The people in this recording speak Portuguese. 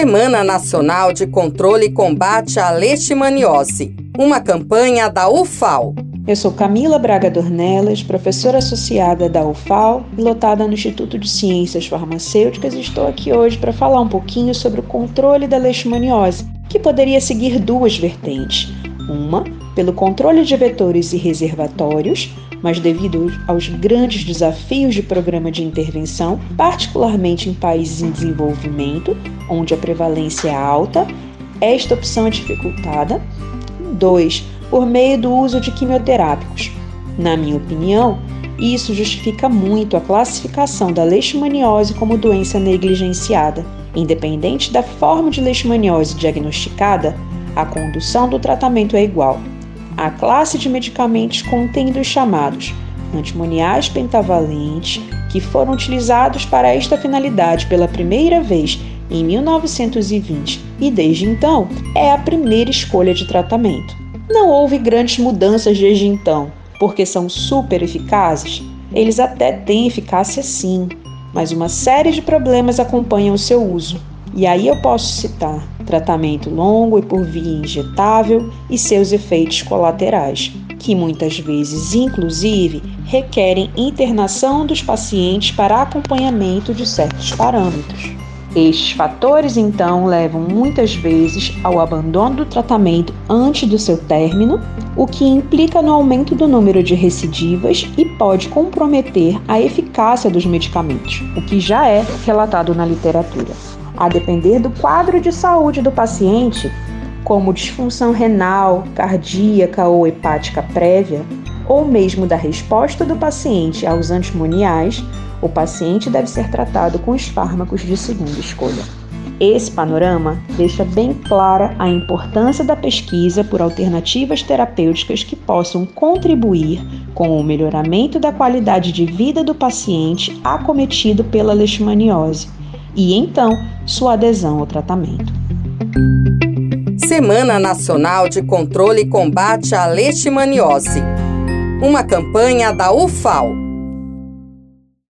Semana Nacional de Controle e Combate à Leishmaniose, uma campanha da UFAL. Eu sou Camila Braga Dornelas, professora associada da UFAL e lotada no Instituto de Ciências Farmacêuticas e estou aqui hoje para falar um pouquinho sobre o controle da leishmaniose, que poderia seguir duas vertentes. Uma, pelo controle de vetores e reservatórios, mas devido aos grandes desafios de programa de intervenção, particularmente em países em desenvolvimento, onde a prevalência é alta, esta opção é dificultada. 2. Por meio do uso de quimioterápicos. Na minha opinião, isso justifica muito a classificação da leishmaniose como doença negligenciada. Independente da forma de leishmaniose diagnosticada, a condução do tratamento é igual a classe de medicamentos contendo os chamados antimoniais pentavalentes, que foram utilizados para esta finalidade pela primeira vez em 1920 e desde então é a primeira escolha de tratamento. Não houve grandes mudanças desde então, porque são super eficazes. Eles até têm eficácia sim, mas uma série de problemas acompanham o seu uso. E aí eu posso citar tratamento longo e por via injetável e seus efeitos colaterais, que muitas vezes, inclusive, requerem internação dos pacientes para acompanhamento de certos parâmetros. Estes fatores, então, levam muitas vezes ao abandono do tratamento antes do seu término, o que implica no aumento do número de recidivas e pode comprometer a eficácia dos medicamentos, o que já é relatado na literatura a depender do quadro de saúde do paciente, como disfunção renal, cardíaca ou hepática prévia, ou mesmo da resposta do paciente aos antimoniais, o paciente deve ser tratado com os fármacos de segunda escolha. Esse panorama deixa bem clara a importância da pesquisa por alternativas terapêuticas que possam contribuir com o melhoramento da qualidade de vida do paciente acometido pela leishmaniose e então sua adesão ao tratamento. Semana Nacional de Controle e Combate à Leishmaniose. Uma campanha da UFAL